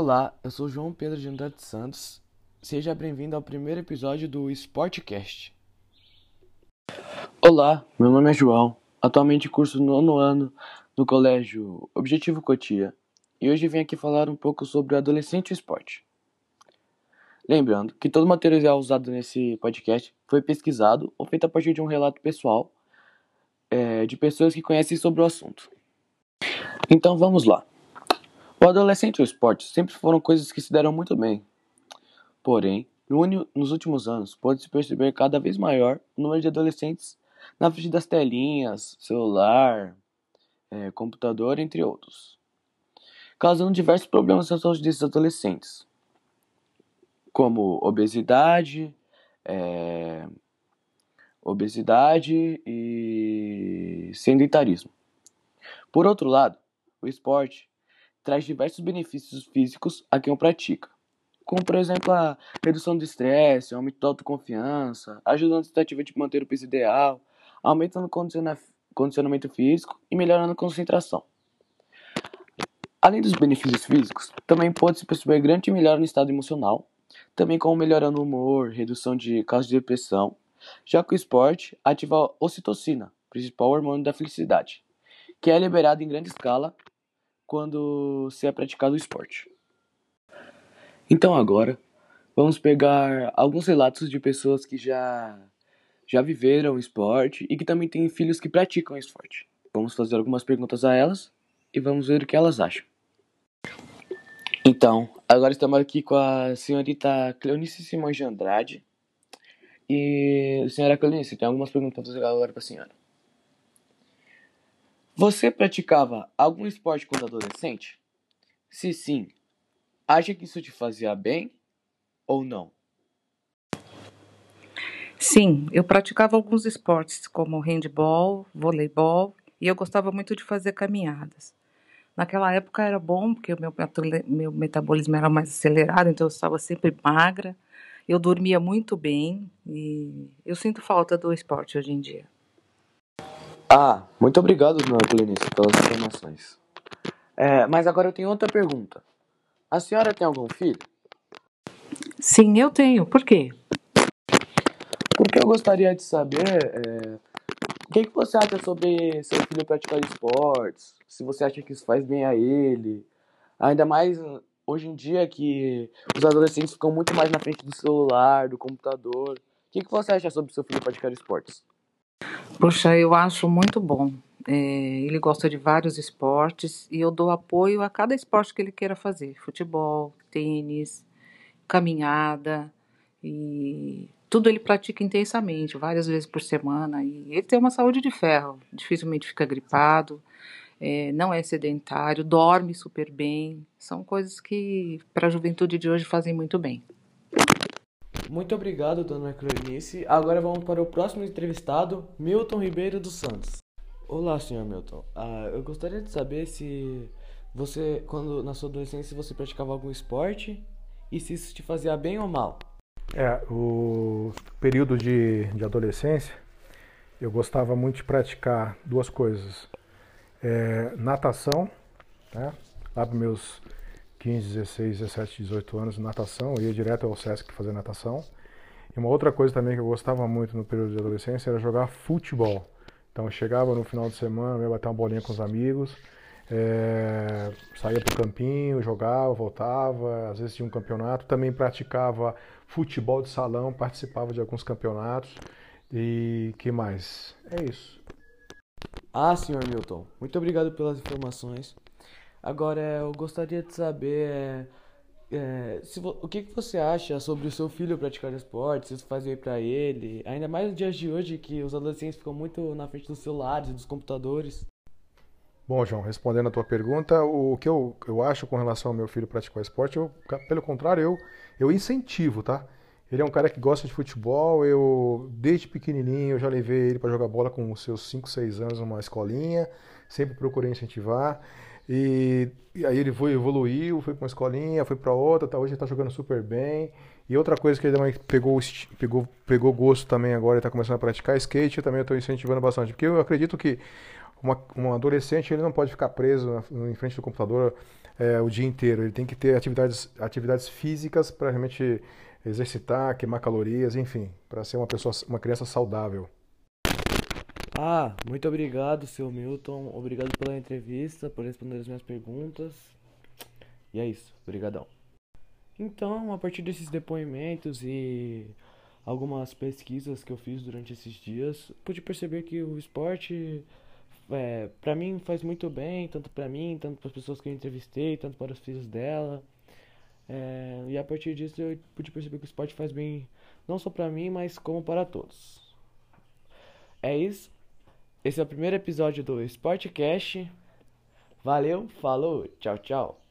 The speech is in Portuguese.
Olá, eu sou João Pedro de Andrade Santos. Seja bem-vindo ao primeiro episódio do Sportcast. Olá, meu nome é João. Atualmente curso nono ano no colégio Objetivo Cotia e hoje venho aqui falar um pouco sobre o adolescente e o esporte. Lembrando que todo o material usado nesse podcast foi pesquisado ou feito a partir de um relato pessoal é, de pessoas que conhecem sobre o assunto. Então vamos lá. O adolescente e o esporte sempre foram coisas que se deram muito bem. Porém, nos últimos anos, pode-se perceber cada vez maior o número de adolescentes na frente das telinhas, celular, é, computador, entre outros, causando diversos problemas na saúde desses adolescentes, como obesidade, é, obesidade e sedentarismo. Por outro lado, o esporte traz diversos benefícios físicos a quem o pratica, como por exemplo a redução do estresse, aumento da autoconfiança, ajuda na tentativa de manter o peso ideal, aumentando o condicionamento físico e melhorando a concentração. Além dos benefícios físicos, também pode-se perceber grande melhora no estado emocional, também como melhorando o humor, redução de casos de depressão, já que o esporte ativa a ocitocina, principal hormônio da felicidade, que é liberado em grande escala quando se é praticado o esporte. Então agora, vamos pegar alguns relatos de pessoas que já já viveram esporte e que também têm filhos que praticam esporte. Vamos fazer algumas perguntas a elas e vamos ver o que elas acham. Então, agora estamos aqui com a senhorita Cleonice Simões de Andrade. E, senhora Cleonice, tem algumas perguntas agora para a senhora. Você praticava algum esporte quando adolescente? Se sim, acha que isso te fazia bem ou não? Sim, eu praticava alguns esportes como handball, voleibol e eu gostava muito de fazer caminhadas. Naquela época era bom porque o meu, meu metabolismo era mais acelerado, então eu estava sempre magra, eu dormia muito bem e eu sinto falta do esporte hoje em dia. Ah, muito obrigado, dona Clenice, pelas informações. É, mas agora eu tenho outra pergunta. A senhora tem algum filho? Sim, eu tenho. Por quê? Porque eu gostaria de saber é, o que, que você acha sobre seu filho praticar esportes, se você acha que isso faz bem a ele. Ainda mais hoje em dia que os adolescentes ficam muito mais na frente do celular, do computador. O que, que você acha sobre seu filho praticar esportes? Poxa, eu acho muito bom. É, ele gosta de vários esportes e eu dou apoio a cada esporte que ele queira fazer: futebol, tênis, caminhada e tudo ele pratica intensamente, várias vezes por semana. E ele tem uma saúde de ferro, dificilmente fica gripado, é, não é sedentário, dorme super bem. São coisas que para a juventude de hoje fazem muito bem. Muito obrigado, dona Cleonice. Agora vamos para o próximo entrevistado, Milton Ribeiro dos Santos. Olá, senhor Milton. Ah, eu gostaria de saber se você, quando na sua adolescência, você praticava algum esporte e se isso te fazia bem ou mal. É, o período de, de adolescência, eu gostava muito de praticar duas coisas. É, natação, né? lá para meus 15, 16, 17, 18 anos, natação, eu ia direto ao Sesc fazer natação. E uma outra coisa também que eu gostava muito no período de adolescência era jogar futebol. Então eu chegava no final de semana, ia bater uma bolinha com os amigos, é, saía para o campinho, jogava, voltava, às vezes tinha um campeonato. Também praticava futebol de salão, participava de alguns campeonatos. E que mais? É isso. Ah, senhor Milton, muito obrigado pelas informações. Agora, eu gostaria de saber é, é, se, o que, que você acha sobre o seu filho praticar esporte, se isso faz bem para ele, ainda mais nos dias de hoje que os adolescentes ficam muito na frente dos celulares e dos computadores. Bom, João, respondendo a tua pergunta, o que eu, eu acho com relação ao meu filho praticar esporte, eu, pelo contrário, eu, eu incentivo, tá? Ele é um cara que gosta de futebol, eu desde pequenininho eu já levei ele para jogar bola com os seus 5, 6 anos numa escolinha, sempre procurei incentivar. E, e, aí ele foi evoluiu, foi para uma escolinha, foi para outra, tá, hoje ele está jogando super bem. E outra coisa que ele também pegou, pegou, pegou gosto também agora, está começando a praticar skate, eu também estou incentivando bastante, porque eu acredito que uma, um adolescente ele não pode ficar preso na, em frente do computador é, o dia inteiro. Ele tem que ter atividades, atividades físicas para realmente exercitar, queimar calorias, enfim, para ser uma pessoa, uma criança saudável. Ah, muito obrigado, seu Milton. Obrigado pela entrevista, por responder as minhas perguntas. E é isso, obrigadão. Então, a partir desses depoimentos e algumas pesquisas que eu fiz durante esses dias, pude perceber que o esporte, é, para mim, faz muito bem, tanto para mim, tanto para as pessoas que eu entrevistei, tanto para os filhos dela. É, e a partir disso eu pude perceber que o esporte faz bem não só para mim, mas como para todos. É isso. Esse é o primeiro episódio do Sportcast. Valeu, falou, tchau, tchau.